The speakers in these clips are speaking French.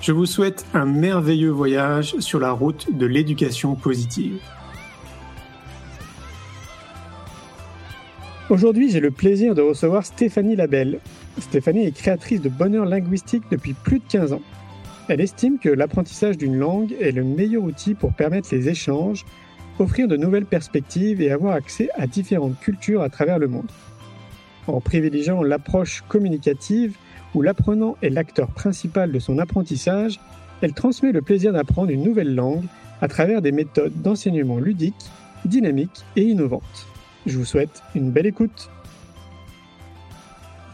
Je vous souhaite un merveilleux voyage sur la route de l'éducation positive. Aujourd'hui, j'ai le plaisir de recevoir Stéphanie Labelle. Stéphanie est créatrice de bonheur linguistique depuis plus de 15 ans. Elle estime que l'apprentissage d'une langue est le meilleur outil pour permettre les échanges, offrir de nouvelles perspectives et avoir accès à différentes cultures à travers le monde. En privilégiant l'approche communicative, où l'apprenant est l'acteur principal de son apprentissage, elle transmet le plaisir d'apprendre une nouvelle langue à travers des méthodes d'enseignement ludiques, dynamiques et innovantes. Je vous souhaite une belle écoute.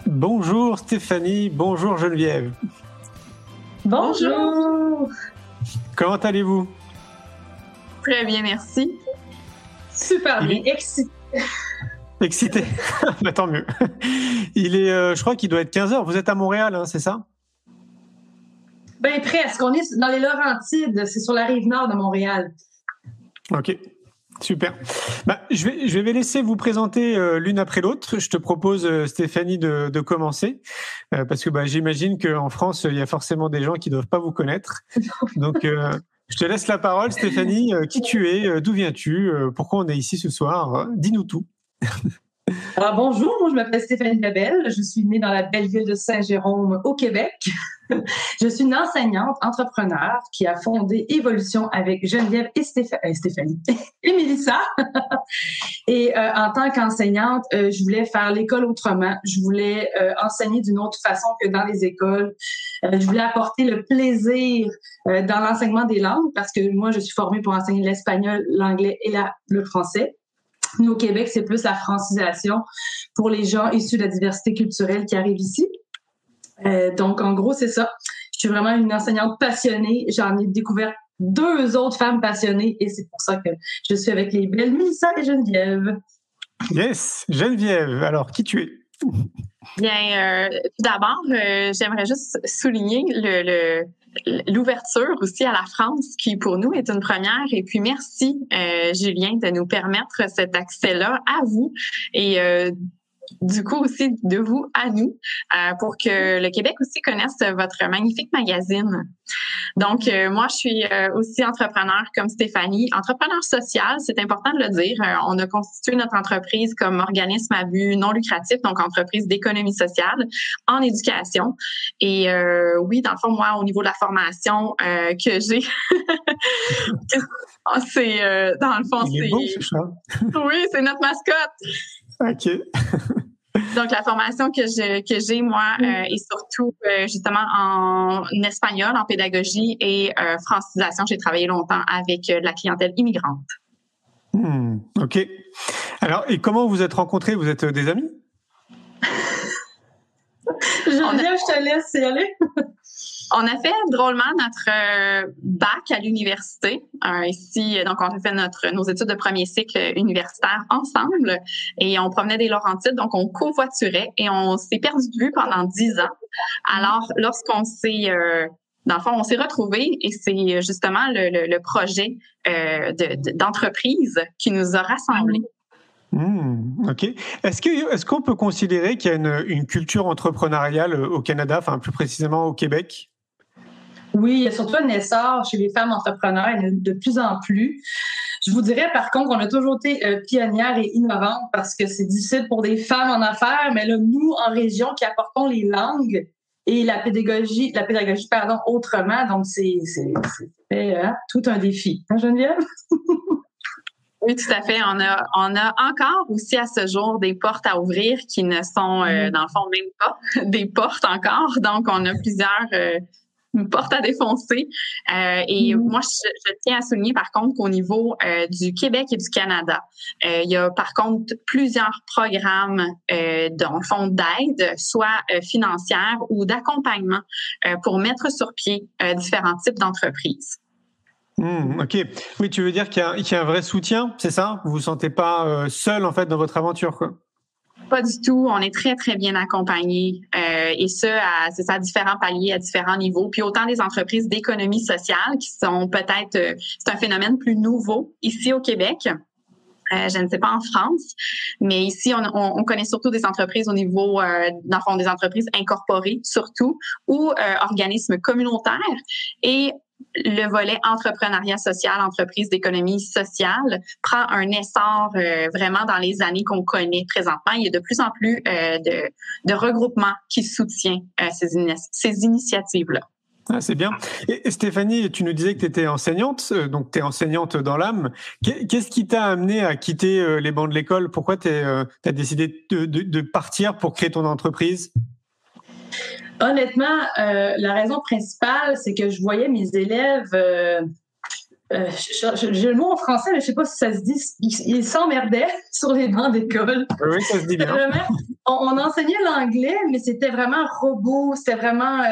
Bonjour Stéphanie, bonjour Geneviève. Bonjour. Comment allez-vous? Très bien, merci. Super bien, excité. Excité, bah, tant mieux. Il est, euh, je crois qu'il doit être 15h. Vous êtes à Montréal, hein, c'est ça? Ben presque. On est dans les Laurentides, c'est sur la rive nord de Montréal. Ok, super. Bah, je, vais, je vais laisser vous présenter euh, l'une après l'autre. Je te propose, euh, Stéphanie, de, de commencer, parce que bah, j'imagine qu'en France, il y a forcément des gens qui ne doivent pas vous connaître. Donc, je te laisse la parole, Stéphanie. qui tu es? D'où viens-tu? Pourquoi on est ici ce soir? Dis-nous tout. Alors, bonjour, je m'appelle Stéphanie Labelle. Je suis née dans la belle ville de Saint-Jérôme au Québec. je suis une enseignante, entrepreneur qui a fondé Évolution avec Geneviève et euh, Stéphanie et Mélissa. et euh, en tant qu'enseignante, euh, je voulais faire l'école autrement. Je voulais enseigner d'une autre façon que dans les écoles. je voulais apporter le plaisir dans l'enseignement des langues parce que moi, je suis formée pour enseigner l'espagnol, l'anglais et le français. Nous, au Québec, c'est plus la francisation pour les gens issus de la diversité culturelle qui arrivent ici. Euh, donc, en gros, c'est ça. Je suis vraiment une enseignante passionnée. J'en ai découvert deux autres femmes passionnées et c'est pour ça que je suis avec les belles Mélissa et Geneviève. Yes, Geneviève. Alors, qui tu es? Bien, euh, tout d'abord, euh, j'aimerais juste souligner le, l'ouverture aussi à la France, qui pour nous est une première. Et puis merci, euh, Julien, de nous permettre cet accès-là à vous et euh, du coup aussi de vous à nous euh, pour que le Québec aussi connaisse votre magnifique magazine. Donc, euh, moi, je suis euh, aussi entrepreneur comme Stéphanie. Entrepreneur social, c'est important de le dire. on a constitué notre entreprise comme organisme à but non lucratif, donc entreprise d'économie sociale en éducation. Et oui, dans le fond, moi, au niveau de la formation que j'ai, c'est dans le fond, c'est... oui, c'est notre mascotte. OK. Donc, la formation que j'ai, que j'ai moi, euh, est surtout euh, justement en espagnol, en pédagogie et euh, francisation. J'ai travaillé longtemps avec la clientèle immigrante. Hmm, OK. Alors, et comment vous êtes rencontrés? Vous êtes des amis? Geneviève, je te laisse y aller. On a fait drôlement notre euh, bac à l'université euh, ici. Donc, on a fait notre nos études de premier cycle universitaire ensemble et on provenait des Laurentides. Donc, on covoiturait et on s'est perdu de vue pendant dix ans. Alors, lorsqu'on s'est euh, dans le fond, on s'est retrouvés et c'est justement le, projet d'entreprise qui nous a rassemblés. Mmh, ok. Est-ce que est-ce qu'on peut considérer qu'il y a une, une, culture entrepreneuriale au Canada, enfin plus précisément au Québec? Oui, il y a surtout un essor chez les femmes entrepreneurs, de plus en plus. Je vous dirais, par contre, on a toujours été euh, pionnières et innovantes parce que c'est difficile pour des femmes en affaires, mais là, nous, en région, qui apportons les langues, et la pédagogie, la pédagogie pardon, autrement. Donc, c'est hein, tout un défi. Hein, Geneviève? Oui, tout à fait. On a, on a encore aussi à ce jour des portes à ouvrir qui ne sont, euh, mm. dans le fond, même pas des portes encore. Donc, on a plusieurs euh, portes à défoncer. Euh, et mm. moi, je, tiens à souligner, par contre, qu'au niveau du Québec et du Canada, il y a, par contre, plusieurs programmes, dans le fond, d'aide, soit financière ou d'accompagnement pour mettre sur pied différents types d'entreprises. Hmm, ok. Oui, tu veux dire qu'il y, a un vrai soutien, c'est ça? Vous vous sentez pas euh, seul en fait dans votre aventure, quoi? Pas du tout. On est très très bien accompagnés euh, et ce, c'est à différents paliers, à différents niveaux. Puis autant des entreprises d'économie sociale qui sont peut-être, euh, c'est un phénomène plus nouveau ici au Québec. Euh, je ne sais pas en France, mais ici, on, on, connaît surtout des entreprises au niveau, euh, des entreprises incorporées surtout, ou euh, organismes communautaires. Et le volet entrepreneuriat social, entreprise d'économie sociale, prend un essor euh, vraiment dans les années qu'on connaît présentement. Il y a de plus en plus euh, de, regroupements qui soutiennent euh, ces, ces initiatives-là. Ah, c'est bien. Et Stéphanie, tu nous disais que tu étais enseignante, donc tu es enseignante dans l'âme. Qu'est-ce qui t'a amené à quitter les bancs de l'école? Pourquoi tu as décidé de partir pour créer ton entreprise? Honnêtement, euh, la raison principale, c'est que je voyais mes élèves. Euh, euh, j'ai le mot en français, mais je sais pas si ça se dit. Ils s'emmerdaient sur les bancs d'école. Oui, ça se dit bien. on, enseignait l'anglais, mais c'était vraiment robot. C'était vraiment.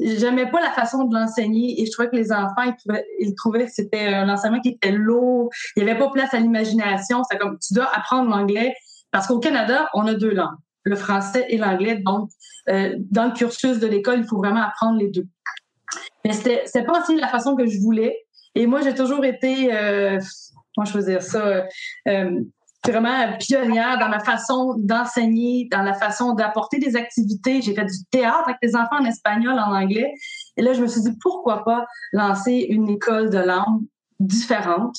J'aimais pas la façon de l'enseigner et je trouvais que les enfants, ils trouvaient, ils trouvaient que c'était un enseignement qui était lourd. Il n'y avait pas place à l'imagination. C'était comme tu dois apprendre l'anglais parce qu'au Canada, on a deux langues le français et l'anglais. Donc, euh, dans le cursus de l'école, il faut vraiment apprendre les deux. Mais c'était, c'est pas aussi la façon que je voulais. Et moi, j'ai toujours été, euh, comment je veux dire ça, euh, vraiment pionnière dans ma façon d'enseigner, dans la façon d'apporter des activités. J'ai fait du théâtre avec des enfants en espagnol, en anglais. Et là, je me suis dit, pourquoi pas lancer une école de langue différente?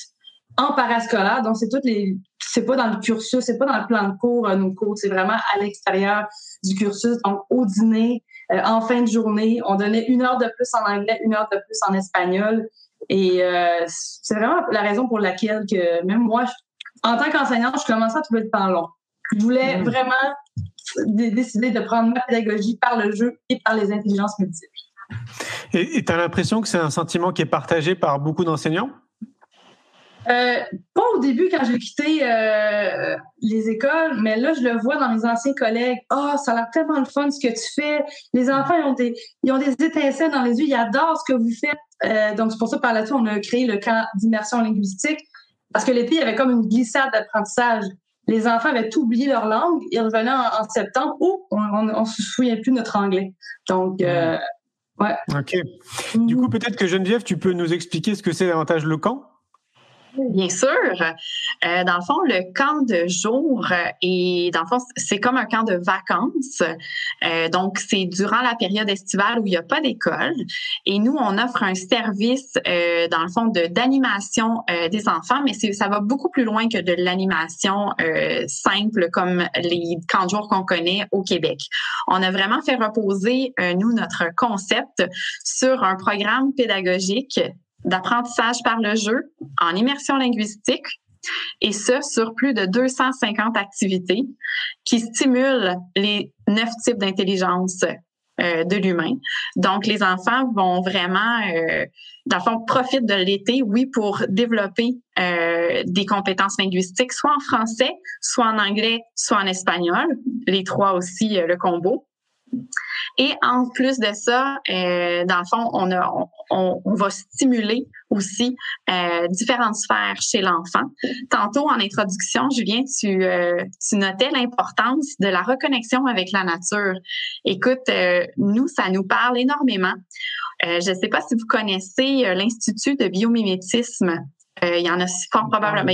En parascolaire. Donc, c'est toutes les, c'est pas dans le cursus, c'est pas dans le plan de cours, euh, nos cours, c'est vraiment à l'extérieur du cursus. Donc, au dîner, euh, en fin de journée, on donnait une heure de plus en anglais, une heure de plus en espagnol. Et euh, c'est vraiment la raison pour laquelle que même moi, en tant qu'enseignante, je commençais à trouver le temps long. Je voulais mmh. vraiment décider de prendre ma pédagogie par le jeu et par les intelligences multiples. Et tu as l'impression que c'est un sentiment qui est partagé par beaucoup d'enseignants? Euh, pas au début quand j'ai quitté euh, les écoles, mais là, je le vois dans mes anciens collègues. Ah, oh, ça a l'air tellement le fun ce que tu fais. Les enfants, ils ont des, ils ont des étincelles dans les yeux. Ils adorent ce que vous faites. Euh, donc, c'est pour ça, par là-dessus, on a créé le camp d'immersion linguistique parce que l'été, il y avait comme une glissade d'apprentissage. Les enfants avaient tout oublié leur langue. Ils revenaient en, septembre. où on ne se souvient plus de notre anglais. Donc, ouais. OK. Du coup, peut-être que Geneviève, tu peux nous expliquer ce que c'est davantage le camp? Bien sûr. Euh, dans le fond, le camp de jour et dans le fond, c'est comme un camp de vacances. Euh, donc, c'est durant la période estivale où il n'y a pas d'école. Et nous, on offre un service, euh, dans le fond, de d'animation euh, des enfants, mais ça va beaucoup plus loin que de l'animation euh, simple comme les camps de jour qu'on connaît au Québec. On a vraiment fait reposer, euh, nous, notre concept sur un programme pédagogique d'apprentissage par le jeu en immersion linguistique et ce, sur plus de 250 activités qui stimulent les neuf types d'intelligence euh, de l'humain. Donc, les enfants vont vraiment, euh, dans le fond, profitent de l'été, oui, pour développer euh, des compétences linguistiques, soit en français, soit en anglais, soit en espagnol, les trois aussi, le combo. Et en plus de ça, euh, dans le fond, on, va stimuler aussi euh, différentes sphères chez l'enfant. Tantôt, en introduction, Julien, tu, euh, tu notais l'importance de la reconnexion avec la nature. Écoute, nous, ça nous parle énormément. Je ne sais pas si vous connaissez l'Institut de biomimétisme. il y en a probablement,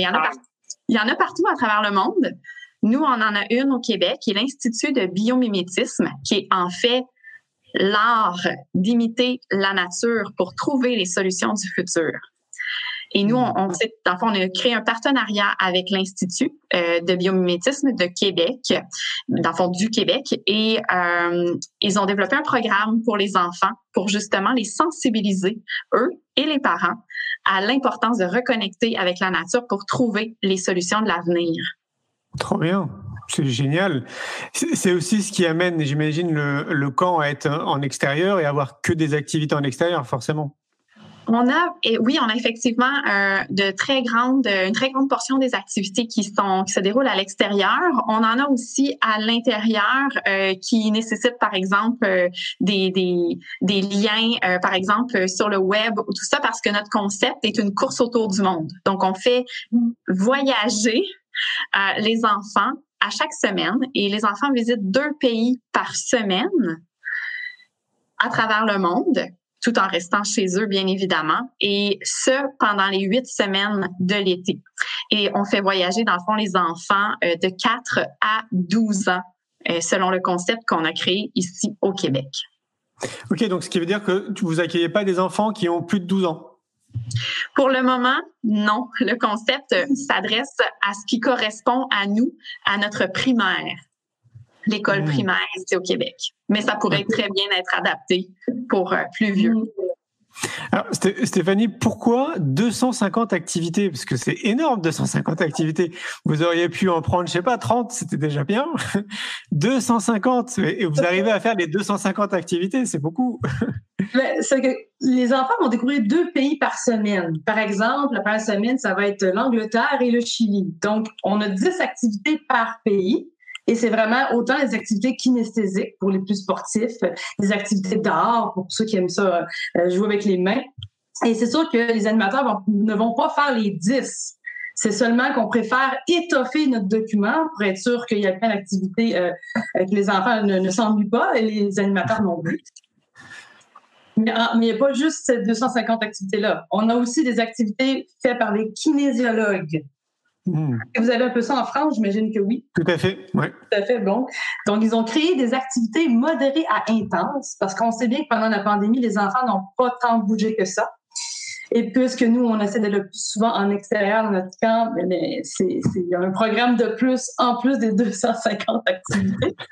il y en a partout à travers le monde. Nous, on en a une au Québec, qui est l'Institut de biomimétisme, qui est en fait l'art d'imiter la nature pour trouver les solutions du futur. Et nous, on, on, dans on a créé un partenariat avec l'Institut euh, de biomimétisme de Québec, dans le fond du Québec, et euh, ils ont développé un programme pour les enfants pour justement les sensibiliser, eux et les parents, à l'importance de reconnecter avec la nature pour trouver les solutions de l'avenir. Trop bien. C'est génial. C'est aussi ce qui amène, j'imagine, le, camp à être en extérieur et avoir que des activités en extérieur, forcément. On a, oui, on a effectivement euh, une très grande portion des activités qui se déroulent à l'extérieur. On en a aussi à l'intérieur euh, qui nécessitent, par exemple, euh, des, liens, par exemple, sur le web ou tout ça, parce que notre concept est une course autour du monde. Donc, on fait voyager les enfants à chaque semaine et les enfants visitent deux pays par semaine à travers le monde tout en restant chez eux, bien évidemment, et ce, pendant les huit semaines de l'été. Et on fait voyager, dans le fond, les enfants euh, de 4 à 12 ans, euh, selon le concept qu'on a créé ici au Québec. OK, donc ce qui veut dire que vous accueillez pas des enfants qui ont plus de 12 ans pour le moment, non. Le concept s'adresse à ce qui correspond à nous, à notre primaire l'école mmh. primaire ici au Québec. Mais ça pourrait très bien être adapté pour euh, plus vieux. Mmh. Alors, Stéphanie, pourquoi 250 activités? Parce que c'est énorme, 250 activités. Vous auriez pu en prendre, je sais pas, 30, c'était déjà bien. 250, et vous arrivez à faire les 250 activités, c'est beaucoup. C'est que les enfants vont découvrir deux pays par semaine. Par exemple, la première semaine, ça va être l'Angleterre et le Chili. Donc, on a 10 activités par pays. Et c'est vraiment autant les activités kinesthésiques pour les plus sportifs, des activités d'art pour ceux qui aiment ça, euh, jouer avec les mains. Et c'est sûr que les animateurs ne vont pas faire les 10. C'est seulement qu'on préfère étoffer notre document pour être sûr qu'il y a plein d'activités, euh, que les enfants ne, ne s'ennuient pas et les animateurs non plus. Mais ah, il n'y a pas juste ces 250 activités-là. On a aussi des activités faites par les kinésiologues. Hmm. Vous avez un peu ça en France, j'imagine que oui. Tout à fait, oui. Tout à fait, bon. Donc, ils ont créé des activités modérées à intenses parce qu'on sait bien que pendant la pandémie, les enfants n'ont pas tant bougé que ça. Et puisque nous, on essaie d'être le plus souvent en extérieur dans notre camp, mais c'est un programme de plus en plus des 250 activités.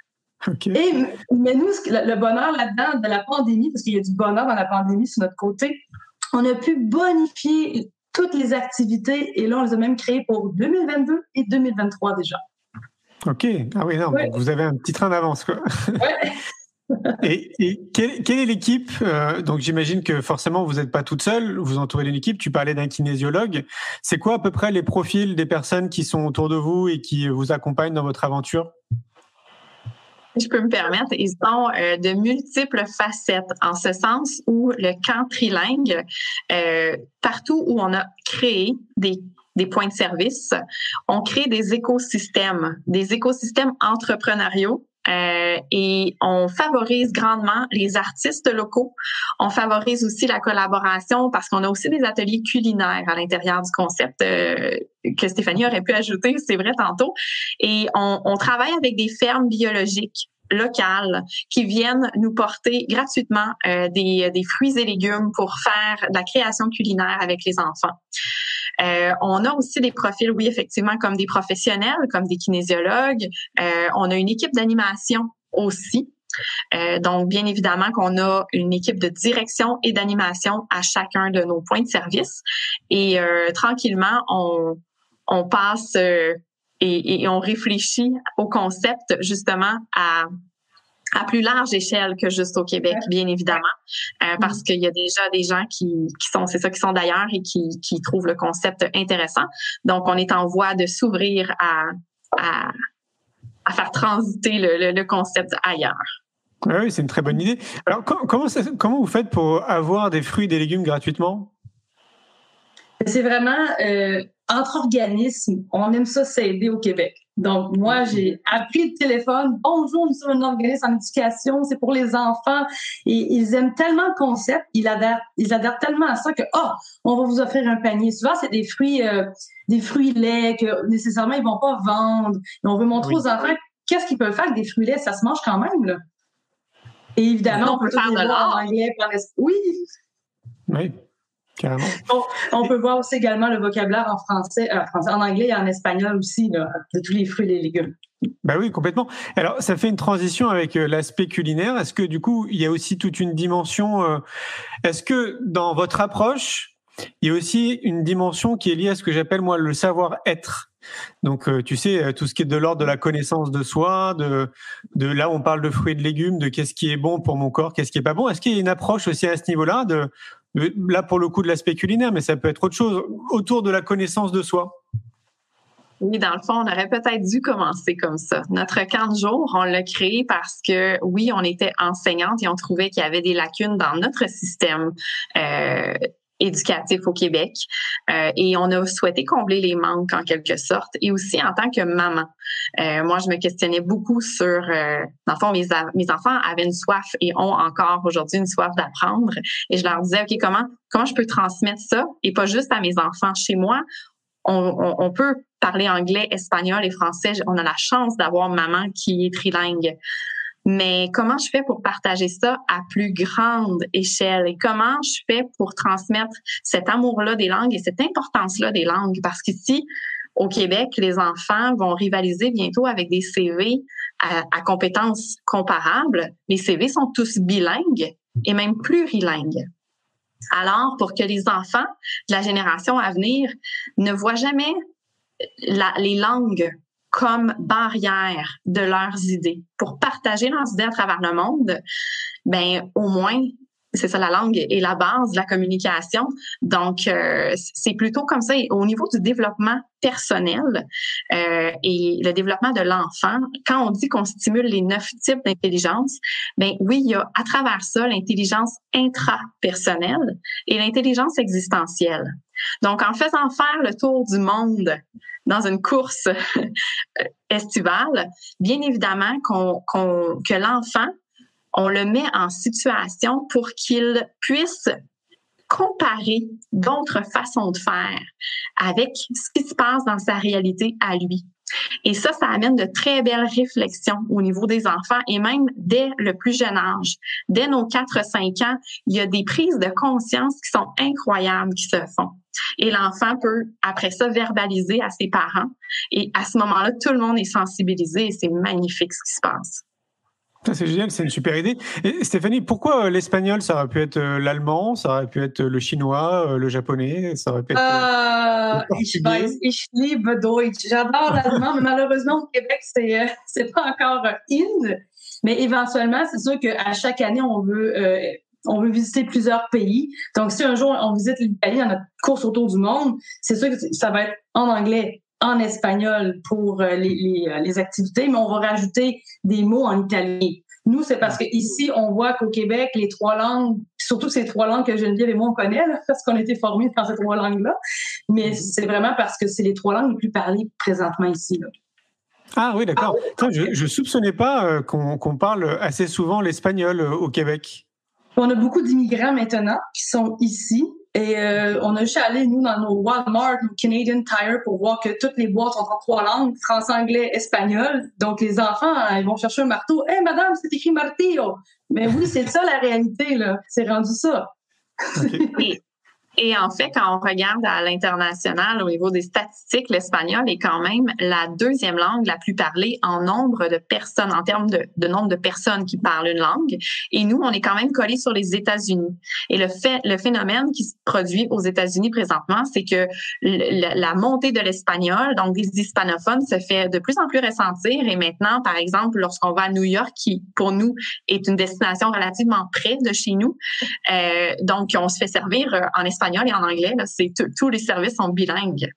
Et, mais nous, le bonheur là-dedans de la pandémie, parce qu'il y a du bonheur dans la pandémie sur notre côté, on a pu bonifier toutes les activités et là, on les a même créées pour 2022 et 2023 déjà. OK. Ah oui, non, vous avez un petit train d'avance, quoi. et, quelle, est l'équipe euh, Donc j'imagine que forcément vous n'êtes pas toute seule, vous entourez d'une équipe. Tu parlais d'un kinésiologue. C'est quoi à peu près les profils des personnes qui sont autour de vous et qui vous accompagnent dans votre aventure? Je peux me permettre, ils ont euh, de multiples facettes, en ce sens où le camp trilingue, euh, partout où on a créé des des points de service, on crée des écosystèmes, des écosystèmes entrepreneuriaux euh, et on favorise grandement les artistes locaux. On favorise aussi la collaboration parce qu'on a aussi des ateliers culinaires à l'intérieur du concept euh, que Stéphanie aurait pu ajouter, c'est vrai tantôt. Et on, on travaille avec des fermes biologiques locales qui viennent nous porter gratuitement euh, des, des, fruits et légumes pour faire de la création culinaire avec les enfants. Euh, on a aussi des profils, oui, effectivement, comme des professionnels, comme des kinésiologues. Euh, on a une équipe d'animation aussi. Euh, donc, bien évidemment qu'on a une équipe de direction et d'animation à chacun de nos points de service. Et tranquillement, on, passe et, et, on réfléchit au concept justement à à plus large échelle que juste au Québec, bien évidemment, euh, parce qu'il y a déjà des gens qui, qui sont, c'est ça, qui sont d'ailleurs et qui, qui trouvent le concept intéressant. Donc, on est en voie de s'ouvrir à, à, à, faire transiter le, le, concept ailleurs. Oui, c'est une très bonne idée. Alors, comment, comment vous faites pour avoir des fruits et des légumes gratuitement? C'est vraiment euh, entre organismes, on aime ça s'aider au Québec. Donc, moi, j'ai appris le téléphone. Bonjour, nous sommes un organisme en éducation, c'est pour les enfants. Et ils aiment tellement le concept, ils adhèrent, ils adhèrent tellement à ça que, oh, on va vous offrir un panier. Souvent, c'est des fruits, euh, des fruits laits que nécessairement ils vont pas vendre. Et on veut montrer aux enfants qu'est-ce qu'ils peuvent faire avec des fruits laits. Ça se mange quand même, là. Et évidemment, on peut faire de l'art. Oui. Oui. Carrément. On, peut voir aussi également le vocabulaire en français, euh, en anglais et en espagnol aussi, de tous les fruits et les légumes. Bah oui, complètement. Alors, ça fait une transition avec euh, l'aspect culinaire. Est-ce que du coup, il y a aussi toute une dimension euh, Est-ce que dans votre approche, il y a aussi une dimension qui est liée à ce que j'appelle moi le savoir-être? Donc, tu sais, tout ce qui est de l'ordre de la connaissance de soi, de, de là on parle de fruits et de légumes, de qu'est-ce qui est bon pour mon corps, qu'est-ce qui est pas bon. Est-ce qu'il y a une approche aussi à ce niveau-là, de, là pour le coup de l'aspect culinaire, mais ça peut être autre chose autour de la connaissance de soi oui, dans le fond, on aurait peut-être dû commencer comme ça. Notre camp de jour, on l'a créé parce que, oui, on était enseignante et on trouvait qu'il y avait des lacunes dans notre système euh, éducatif au Québec euh, et on a souhaité combler les manques en quelque sorte et aussi en tant que maman. Euh, moi, je me questionnais beaucoup sur, euh, dans le fond, mes, mes enfants avaient une soif et ont encore aujourd'hui une soif d'apprendre et je leur disais, OK, comment, comment je peux transmettre ça? Et pas juste à mes enfants chez moi, on, peut parler anglais, espagnol et français. On a la chance d'avoir maman qui est trilingue. Mais comment je fais pour partager ça à plus grande échelle? Et comment je fais pour transmettre cet amour-là des langues et cette importance-là des langues? Parce qu'ici, au Québec, les enfants vont rivaliser bientôt avec des CV à, compétences comparables. Les CV sont tous bilingues et même plurilingues. Alors, pour que les enfants de la génération à venir ne voient jamais les langues comme barrière de leurs idées, pour partager leurs idées à travers le monde, ben au moins c'est ça la langue est la base de la communication. Donc euh, c'est plutôt comme ça. au niveau du développement personnel euh, et le développement de l'enfant, quand on dit qu'on stimule les neuf types d'intelligence, ben oui, il y a à travers ça l'intelligence intrapersonnelle et l'intelligence existentielle. Donc en faisant faire le tour du monde dans une course estivale, bien évidemment que l'enfant on le met en situation pour qu'il puisse comparer d'autres façons de faire avec ce qui se passe dans sa réalité à lui. Et ça, ça amène de très belles réflexions au niveau des enfants et même dès le plus jeune âge. Dès nos 4-5 ans, il y a des prises de conscience qui sont incroyables qui se font. Et l'enfant peut, après ça, verbaliser à ses parents. Et à ce moment-là, tout le monde est sensibilisé et c'est magnifique ce qui se passe. C'est génial, c'est une super idée. Et Stéphanie, pourquoi euh, l'espagnol? Ça aurait pu être euh, l'allemand, ça aurait pu être le chinois, euh, le japonais, ça aurait pu être. Euh, ich weiß, ich liebe Deutsch. J'adore l'allemand, mais malheureusement au Québec, c'est c'est pas encore in. Mais éventuellement, c'est sûr qu'à chaque année, on veut on veut visiter plusieurs pays. Donc, si un jour on visite l'Italie dans notre course autour du monde, c'est sûr que ça va être en anglais en espagnol pour euh, les, euh, les, activités, mais on va rajouter des mots en italien. Nous, c'est parce que ici, on voit qu'au Québec, les trois langues, surtout ces trois langues que Geneviève et moi on connaît, parce qu'on a été formés dans ces trois langues-là, mais mm-hmm. c'est vraiment parce que c'est les trois langues les plus parlées présentement ici. Là. Ah oui, d'accord. je, ne soupçonnais pas euh, qu'on parle assez souvent l'espagnol au Québec. On a beaucoup d'immigrants maintenant qui sont ici et euh, on a juste allé, nous, dans nos Walmart, nos Canadian Tire, pour voir que toutes les boîtes sont en trois langues, français, anglais, espagnol. Donc, les enfants, hein, ils vont chercher un marteau. « Hé, madame, c'est écrit martillo! » Mais oui, c'est ça la réalité, là. C'est rendu ça. Et en fait, quand on regarde à l'international, au niveau des statistiques, l'espagnol est quand même la deuxième langue la plus parlée en nombre de personnes, en termes de, nombre de personnes qui parlent une langue. Et nous, on est quand même collés sur les États-Unis. Et le fait, le phénomène qui se produit aux États-Unis présentement, c'est que la montée de l'espagnol, donc des hispanophones, se fait de plus en plus ressentir. Et maintenant, par exemple, lorsqu'on va à New York, qui pour nous est une destination relativement près de chez nous, euh, donc on se fait servir euh, en espagnol et en anglais. c'est tous les services sont bilingues.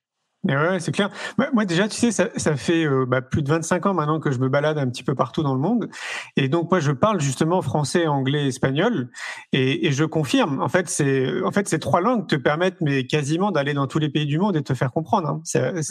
Ouais, c'est clair. Moi, déjà, tu sais, ça, ça fait euh, bah, plus de 25 ans maintenant que je me balade un petit peu partout dans le monde. Et donc, moi, je parle justement français, anglais, espagnol. Et, et je confirme, en fait, c'est, en fait, ces trois langues te permettent, mais quasiment, d'aller dans tous les pays du monde et te faire comprendre. Hein. C'est,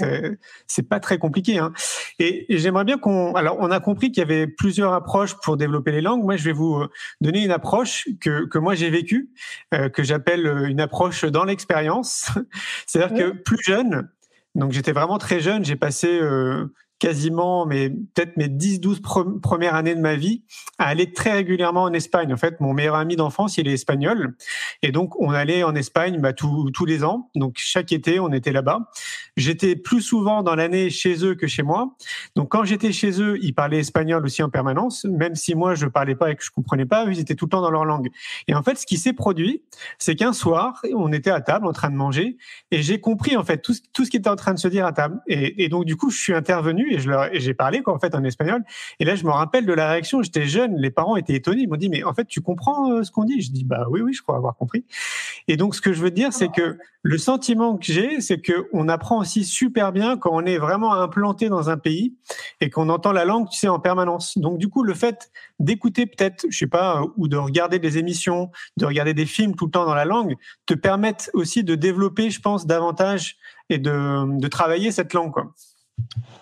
c'est, pas très compliqué. Hein. Et, et j'aimerais bien qu'on. Alors, on a compris qu'il y avait plusieurs approches pour développer les langues. Moi, je vais vous euh, donner une approche que, que moi j'ai vécue, euh, que j'appelle une approche dans l'expérience. C'est-à-dire que plus jeune, donc j'étais vraiment très jeune, j'ai passé euh, quasiment mais peut-être mes 10-12 premières années de ma vie à aller très régulièrement en Espagne. En fait, mon meilleur ami d'enfance, il est espagnol. Et donc, on allait en Espagne bah, tous les ans. Donc, chaque été, on était là-bas. J'étais plus souvent dans l'année chez eux que chez moi. Donc, quand j'étais chez eux, ils parlaient espagnol aussi en permanence, même si moi, je parlais pas et que je comprenais pas, ils étaient tout le temps dans leur langue. Et en fait, ce qui s'est produit, c'est qu'un soir, on était à table en train de manger et j'ai compris, en fait, tout, ce qui était en train de se dire à table. Et, et donc, du coup, je suis intervenu et je leur, j'ai parlé, quoi, en fait, en espagnol. Et là, je me rappelle de la réaction. J'étais jeune, les parents étaient étonnés. Ils m'ont dit, mais en fait, tu comprends euh, ce qu'on dit? Je dis, bah oui, oui, je crois avoir compris. Et donc, ce que je veux dire, c'est que le sentiment que j'ai, c'est que on apprend aussi super bien quand on est vraiment implanté dans un pays et qu'on entend la langue, tu sais, en permanence. Donc, du coup, le fait d'écouter peut-être, je sais pas, euh, ou de regarder des émissions, de regarder des films tout le temps dans la langue, te permettent aussi de développer, je pense, davantage et de, de travailler cette langue, quoi.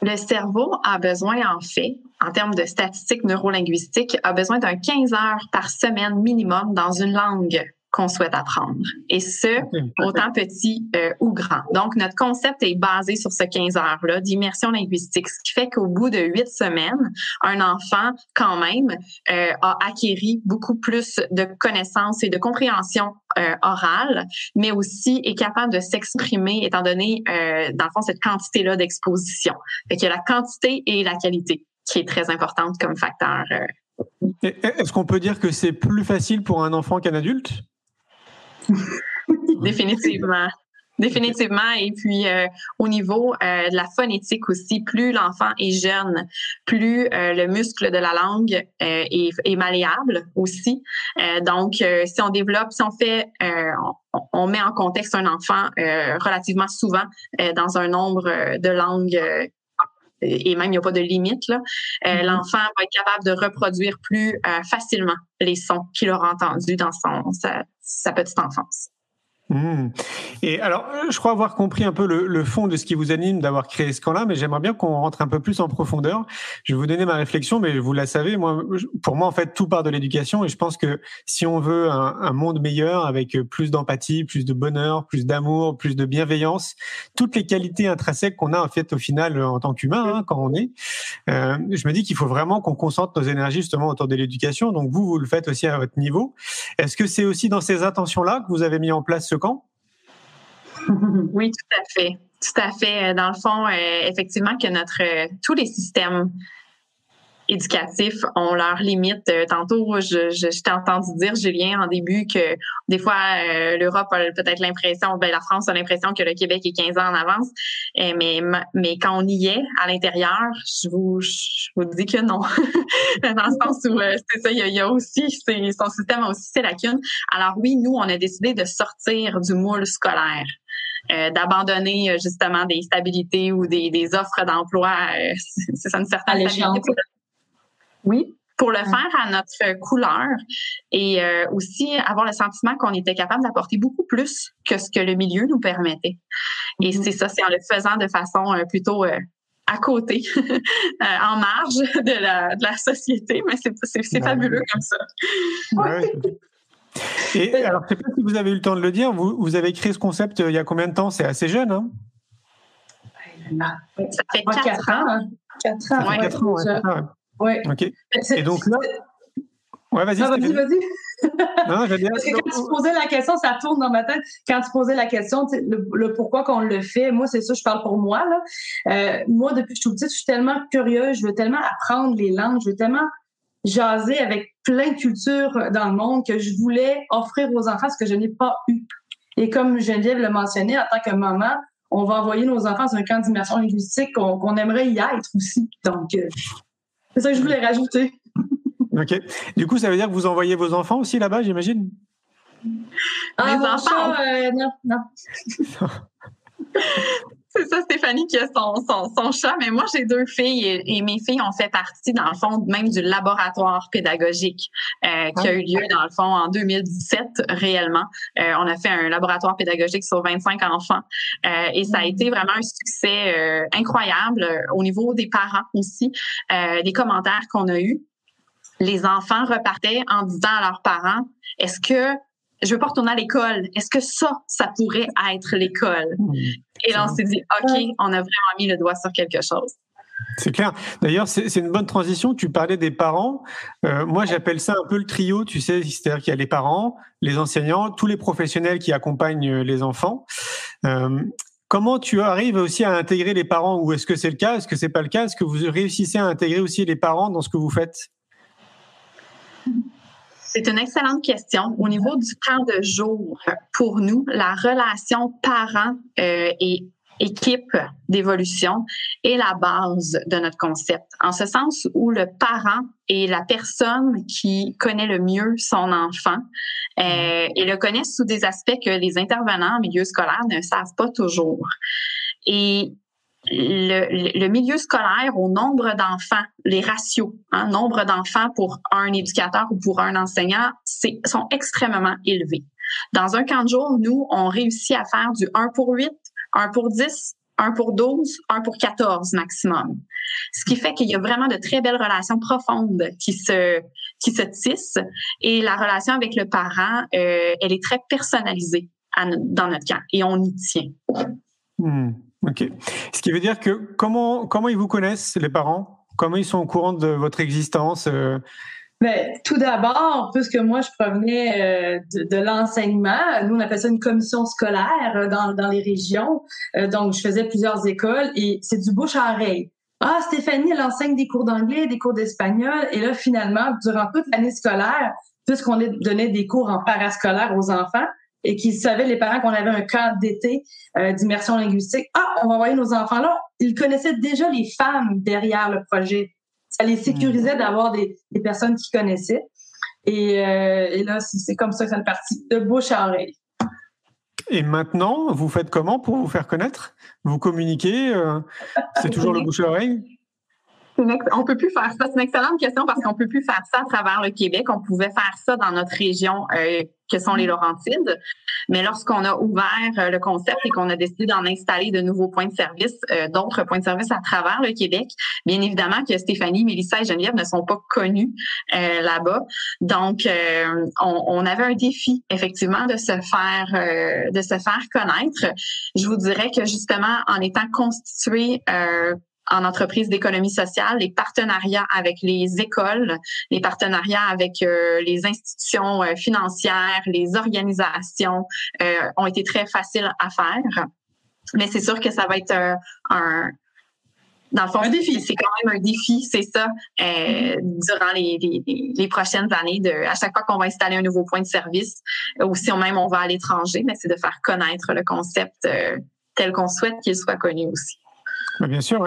Le cerveau a besoin, en fait, en termes de statistiques neurolinguistiques, a besoin d'un 15 heures par semaine minimum dans une langue qu'on souhaite apprendre. Et ce, autant petit euh, ou grand. Donc, notre concept est basé sur ce 15 heures-là d'immersion linguistique, ce qui fait qu'au bout de huit semaines, un enfant, quand même, euh, a acquéri beaucoup plus de connaissances et de compréhension euh, orale, mais aussi est capable de s'exprimer étant donné, dans le fond, cette quantité-là d'exposition. Fait qu'il y a la quantité et la qualité qui est très importante comme facteur. Est-ce qu'on peut dire que c'est plus facile pour un enfant qu'un adulte? Définitivement. Définitivement. Et puis, euh, au niveau euh, de la phonétique aussi, plus l'enfant est jeune, plus euh, le muscle de la langue est, malléable aussi. donc, si on développe, si on fait, on, met en contexte un enfant relativement souvent dans un nombre de langues et même il n'y a pas de limite, là, mm-hmm. l'enfant va être capable de reproduire plus facilement les sons qu'il aura entendus dans son, sa, sa petite enfance. Mmh. Et alors, je crois avoir compris un peu le, fond de ce qui vous anime d'avoir créé ce camp-là, mais j'aimerais bien qu'on rentre un peu plus en profondeur. Je vais vous donner ma réflexion, mais vous la savez, moi, pour moi, en fait, tout part de l'éducation, et je pense que si on veut un, monde meilleur, avec plus d'empathie, plus de bonheur, plus d'amour, plus de bienveillance, toutes les qualités intrinsèques qu'on a en fait au final en tant qu'humain, hein, quand on est, euh, je me dis qu'il faut vraiment qu'on concentre nos énergies justement autour de l'éducation. Donc vous, vous le faites aussi à votre niveau. Est-ce que c'est aussi dans ces intentions-là que vous avez mis en place ce Oui, tout à fait. Tout à fait. Dans le fond, euh, effectivement, que notre tous les systèmes éducatifs ont leurs limites. Euh, tantôt, je, je, t'ai entendu dire, Julien, en début, que des fois, euh, l'Europe a peut-être l'impression, ben, la France a l'impression que le Québec est 15 ans en avance. mais, mais quand on y est, à l'intérieur, je vous, je vous dis que non. Dans le sens où, c'est ça, il y, a, aussi, son système a aussi ses lacunes. Alors oui, nous, on a décidé de sortir du moule scolaire. Euh, d'abandonner euh, justement des stabilités ou des, des offres d'emploi. Euh, c'est ça une certaine stabilité. Oui, pour le faire à notre couleur et aussi avoir le sentiment qu'on était capable d'apporter beaucoup plus que ce que le milieu nous permettait. Et mm-hmm. c'est ça, c'est en le faisant de façon plutôt à côté, en marge de la, de la société, mais c'est fabuleux comme ça. Et alors, je ne sais pas si vous avez eu le temps de le dire, vous, vous avez créé ce concept euh, il y a combien de temps? C'est assez jeune, hein? Ça fait 4 ans. 4 ans. Ouais. 4 ans, ouais. Ok. Et donc là. Ouais, vas-y. vas-y, vas-y. non, je dire... Parce que quand tu posais la question, ça tourne dans ma tête. Quand tu posais la question, le, pourquoi qu'on le fait, moi, c'est ça, je parle pour moi. Là. Euh, moi, depuis que je suis petite, je suis tellement curieuse, je veux tellement apprendre les langues, je veux tellement jaser avec plein de cultures dans le monde que je voulais offrir aux enfants ce que je n'ai pas eu. Et comme Geneviève l'a mentionné, en tant que maman, on va envoyer nos enfants sur un camp d'immersion linguistique qu'on aimerait y être aussi. Donc, euh, c'est ça que je voulais rajouter. OK. Du coup, ça veut dire que vous envoyez vos enfants aussi là-bas, j'imagine? Ah, Les enfants? Euh, non, non. C'est ça, Stéphanie, qui a son, son, son chat. Mais moi, j'ai deux filles et, mes filles ont fait partie, dans le fond, même du laboratoire pédagogique euh, qui a eu lieu, dans le fond, en 2017, réellement. Euh, on a fait un laboratoire pédagogique sur 25 enfants euh, et ça a été vraiment un succès euh, incroyable euh, au niveau des parents aussi, des commentaires qu'on a eus. Les enfants repartaient en disant à leurs parents, est-ce que je veux pas retourner à l'école. Est-ce que ça, ça pourrait être l'école? Et là, on s'est dit, OK, on a vraiment mis le doigt sur quelque chose. C'est clair. D'ailleurs, c'est une bonne transition. Tu parlais des parents. Euh, moi, j'appelle ça un peu le trio. Tu sais, c'est-à-dire qu'il y a les parents, les enseignants, tous les professionnels qui accompagnent euh, les enfants. Euh, comment tu arrives aussi à intégrer les parents? Ou est-ce que c'est le cas? Est-ce que c'est pas le cas? Est-ce que vous réussissez à intégrer aussi les parents dans ce que vous faites? c'est une excellente question. Au niveau du temps de jour, pour nous, la relation parent euh, et équipe d'évolution est la base de notre concept. En ce sens où le parent est la personne qui connaît le mieux son enfant euh, et le connaît sous des aspects que les intervenants en milieu scolaire ne savent pas toujours. Et le, le, milieu scolaire au nombre d'enfants, les ratios, hein, nombre d'enfants pour un éducateur ou pour un enseignant, c'est, sont extrêmement élevés. Dans un camp de jour, nous, on réussit à faire du 1 pour 8, 1 pour 10, 1 pour 12, 1 pour 14 maximum. Ce qui fait qu'il y a vraiment de très belles relations profondes qui se, qui se tissent et la relation avec le parent, euh, elle est très personnalisée dans notre camp et on y tient. Hmm. Ok. Ce qui veut dire que comment comment ils vous connaissent les parents? Comment ils sont au courant de votre existence euh? ben, tout d'abord, puisque moi je provenais euh, de, l'enseignement, nous on appelle ça une commission scolaire euh, dans, dans les régions. donc je faisais plusieurs écoles et c'est du bouche à oreille. Ah, Stéphanie, elle enseigne des cours d'anglais, des cours d'espagnol. Et là, finalement, durant toute l'année scolaire, puisqu'on donnait des cours en parascolaire aux enfants, et qu'ils savaient, les parents, qu'on avait un camp d'été euh, d'immersion linguistique. Ah, on va envoyer nos enfants là. Ils connaissaient déjà les femmes derrière le projet. Ça les sécurisait hmm. d'avoir des, des, personnes qui connaissaient. Et, euh, et là, c'est comme ça que ça est parti, de bouche à oreille. Et maintenant, vous faites comment pour vous faire connaître? Vous communiquez euh, C'est toujours le bouche à oreille? On peut plus faire ça. C'est une excellente question parce qu'on peut plus faire ça à travers le Québec. On pouvait faire ça dans notre région euh, que sont les Laurentides. Mais lorsqu'on a ouvert euh, le concept et qu'on a décidé d'en installer de nouveaux points de service, euh, d'autres points de service à travers le Québec, bien évidemment que Stéphanie, Mélissa et Geneviève ne sont pas connues là-bas. Donc, on, on, avait un défi effectivement de se faire de se faire connaître. Je vous dirais que justement en étant constitué en entreprise d'économie sociale, les partenariats avec les écoles, les partenariats avec euh, les institutions euh, financières, les organisations euh, ont été très faciles à faire. Mais c'est sûr que ça va être un, dans le fond, un défi. C'est quand même un défi, c'est ça, durant les, les, les, prochaines années. De, à chaque fois qu'on va installer un nouveau point de service, ou si on même on va à l'étranger, mais c'est de faire connaître le concept tel qu'on souhaite qu'il soit connu aussi. Bah, bien sûr.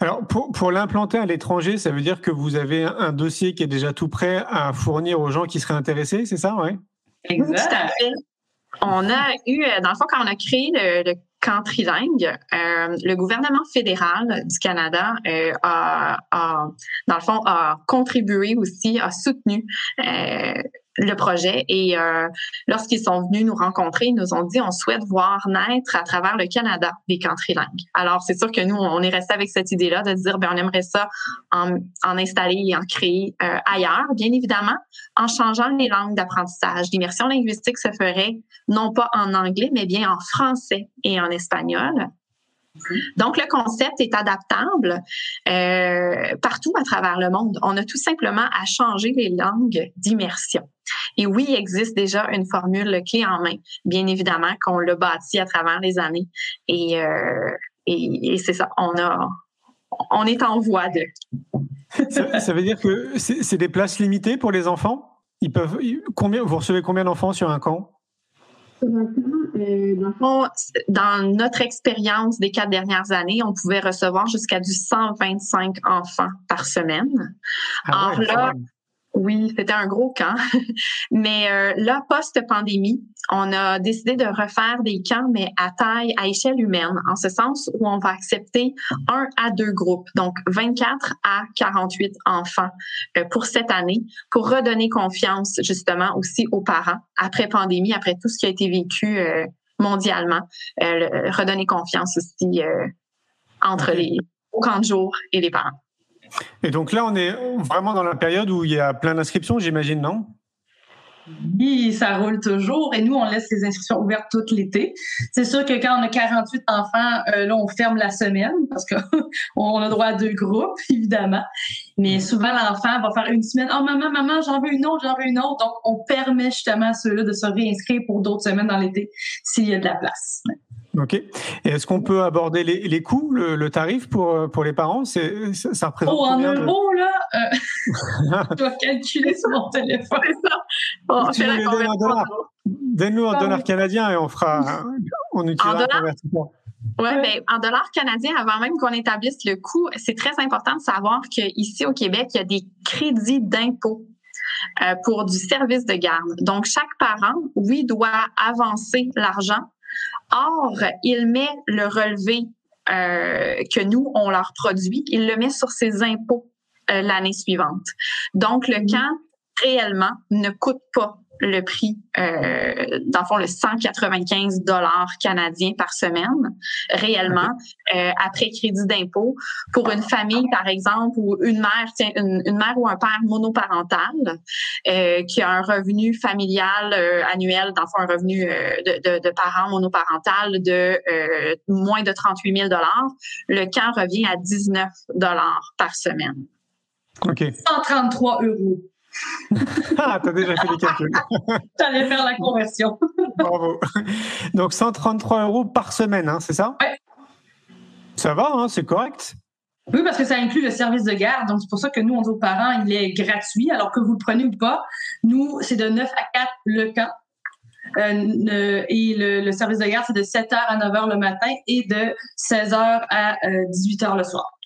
Alors, pour, pour l'implanter à l'étranger, ça veut dire que vous avez un dossier qui est déjà tout prêt à fournir aux gens qui seraient intéressés, c'est ça, ouais? Exact. On a eu, euh, dans le fond, quand on a créé le, camp trilingue, euh, le gouvernement fédéral du Canada euh, a, a, dans le fond, a contribué aussi, a soutenu le projet. Et euh, lorsqu'ils sont venus nous rencontrer, ils nous ont dit on souhaite voir naître à travers le Canada des camps trilingues. Alors c'est sûr que nous on est resté avec cette idée-là de dire ben on aimerait ça en, en installer et en créer euh, ailleurs, bien évidemment, en changeant les langues d'apprentissage. L'immersion linguistique se ferait non pas en anglais mais bien en français et en espagnol. Donc, le concept est adaptable euh, partout à travers le monde. On a tout simplement à changer les langues d'immersion. Et oui, il existe déjà une formule clé en main, bien évidemment, qu'on l'a bâti à travers les années. Et, euh, c'est ça, on est en voie de. ça, veut dire que c'est des places limitées pour les enfants? Combien Vous recevez combien d'enfants sur un camp? Dans notre expérience des quatre dernières années, on pouvait recevoir jusqu'à du 125 enfants par semaine. Ah là, oui, c'était un gros camp. mais euh, là, post-pandémie, on a décidé de refaire des camps, mais à taille, à échelle humaine, en ce sens où on va accepter un à deux groupes, donc 24 à 48 enfants euh, pour cette année, pour redonner confiance justement aussi aux parents après pandémie, après tout ce qui a été vécu euh, mondialement, redonner confiance aussi entre les au camp de jour et les parents. Et donc là, on est vraiment dans la période où il y a plein d'inscriptions, j'imagine, non? Oui, ça roule toujours. Et nous, on laisse les inscriptions ouvertes tout l'été. C'est sûr que quand on a 48 enfants, euh, là, on ferme la semaine parce qu'on a droit à deux groupes, évidemment. Mais souvent, l'enfant va faire une semaine. Oh, maman, maman, j'en veux une autre, j'en veux une autre. Donc, on permet justement à ceux-là de se réinscrire pour d'autres semaines dans l'été s'il y a de la place. Ok. Et est-ce qu'on peut aborder les, les coûts, le, le, tarif pour, euh, pour les parents? C'est, ça, représente Oh, en euros, là, euh, je dois calculer sur mon téléphone. ça. Oh, tu nous donnes en dollars. Donne-nous en dollars canadiens et on fera, on utilisera un. Oui, ben, en dollars canadiens, avant même qu'on établisse le coût, c'est très important de savoir qu'ici au Québec, il y a des crédits d'impôt. Euh, pour du service de garde. Donc, chaque parent, oui, doit avancer l'argent Or, il met le relevé euh, que nous, on leur produit, il le met sur ses impôts euh, l'année suivante. Donc, le mmh. camp, réellement, ne coûte pas le prix, euh, dans le fond, le 195 dollars canadiens par semaine, réellement, euh, après crédit d'impôt. Pour une famille, par exemple, ou une mère, tiens, une, mère ou un père monoparental euh, qui a un revenu familial euh, annuel, dans le fond, un revenu euh, de, de, de, parents monoparental de moins de 38 000 dollars, le camp revient à 19 dollars par semaine. OK. 133 euros. ah, t'as déjà fait les calculs. T'allais faire la conversion. Bravo. Donc 133 euros par semaine, hein, c'est ça? Oui. Ça va, hein, c'est correct? Oui, parce que ça inclut le service de garde. Donc, c'est pour ça que nous, on dit aux parents, il est gratuit, alors que vous le prenez ou pas. Nous, c'est de 9 à 4 le camp. Euh, et le, service de garde, c'est de 7h à 9h le matin et de 16h à 18h euh, le soir.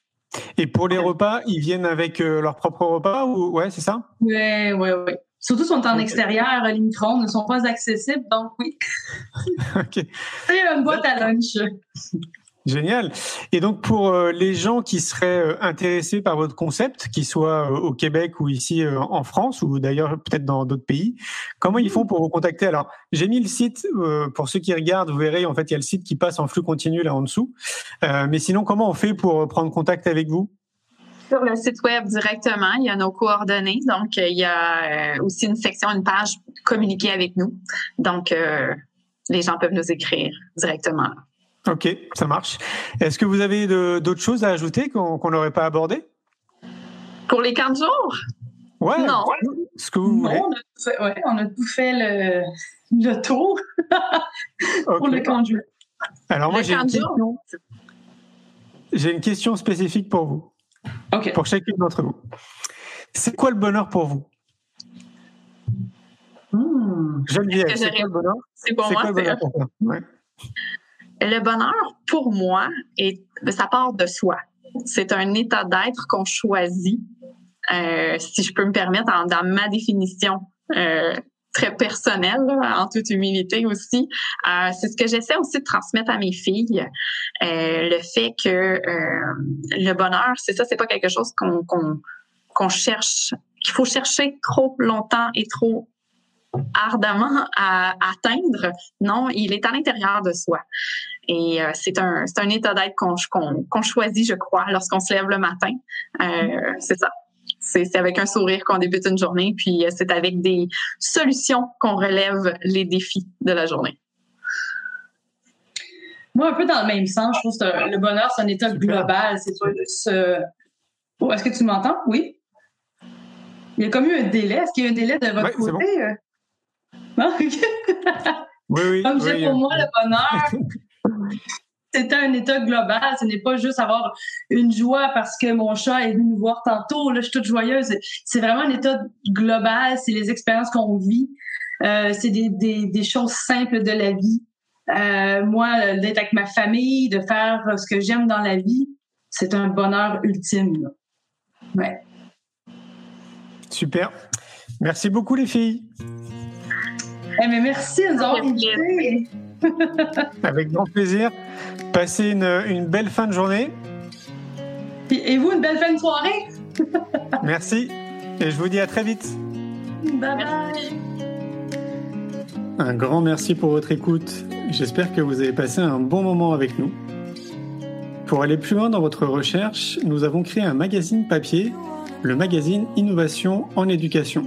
Et pour les repas, ils viennent avec euh, leur propre repas ou ouais, c'est ça? Oui, oui, oui. Surtout si on est en extérieur, les micro ne sont pas accessibles, donc oui. ok. C'est une boîte à lunch. Génial. Et donc pour euh, les gens qui seraient euh, intéressés par votre concept, qu'ils soient euh, au Québec ou ici en France ou d'ailleurs peut-être dans d'autres pays, comment ils font pour vous contacter? Alors j'ai mis le site pour ceux qui regardent, vous verrez en fait il y a le site qui passe en flux continu là en dessous. mais sinon comment on fait pour prendre contact avec vous? Sur le site web directement, il y a nos coordonnées. Donc, il y a aussi une section, une page communiquer avec nous. Donc, les gens peuvent nous écrire directement. Ok, ça marche. Est-ce que vous avez d'autres choses à ajouter qu'on n'aurait pas abordé? Pour les 15 jours Ouais, non. Ce que vous voulez. On a, tout fait, ouais, on a tout fait le, le tour pour les 15 jours. Alors moi, j'ai une, question, j'ai une question spécifique pour vous. Ok. Pour chacune d'entre vous. C'est quoi le bonheur pour vous? Hmm. Geneviève, c'est quoi le bonheur? C'est pour moi. Quoi le bonheur pour toi? Ouais. Le bonheur, pour moi, est, ça part de soi. C'est un état d'être qu'on choisit, euh, si je peux me permettre, dans ma définition euh, très personnelle, en toute humilité aussi. Euh, c'est ce que j'essaie aussi de transmettre à mes filles. Euh, le fait que euh, le bonheur, c'est ça, c'est pas quelque chose qu'on qu'on cherche, qu'il faut chercher trop longtemps et trop ardemment à, atteindre. Non, il est à l'intérieur de soi. Et euh, c'est un, un état d'être qu'on choisit, je crois, lorsqu'on se lève le matin. Euh, c'est ça. C'est avec un sourire qu'on débute une journée, puis euh, c'est avec des solutions qu'on relève les défis de la journée. Moi, un peu dans le même sens, je trouve que le bonheur, c'est un état global. C'est pas juste. Oh, est-ce que tu m'entends? Oui? Il y a comme eu un délai. Est-ce qu'il y a un délai de votre côté? Oui, oui. Comme oui, pour moi, le bonheur, c'est un état global. Ce n'est pas juste avoir une joie parce que mon chat est venu nous voir tantôt. Là, je suis toute joyeuse. C'est vraiment un état global. C'est les expériences qu'on vit. Euh, c'est des, des, des, choses simples de la vie. Euh, moi, d'être avec ma famille, de faire ce que j'aime dans la vie, c'est un bonheur ultime. Ouais. Super. Merci beaucoup, les filles. Eh mais merci de nous avoir invités. Avec grand plaisir. Passez une, une, belle fin de journée. Et vous, une belle fin de soirée. merci. Et je vous dis à très vite. Bye bye. Un grand merci pour votre écoute. J'espère que vous avez passé un bon moment avec nous. Pour aller plus loin dans votre recherche, nous avons créé un magazine papier, le magazine Innovation en éducation.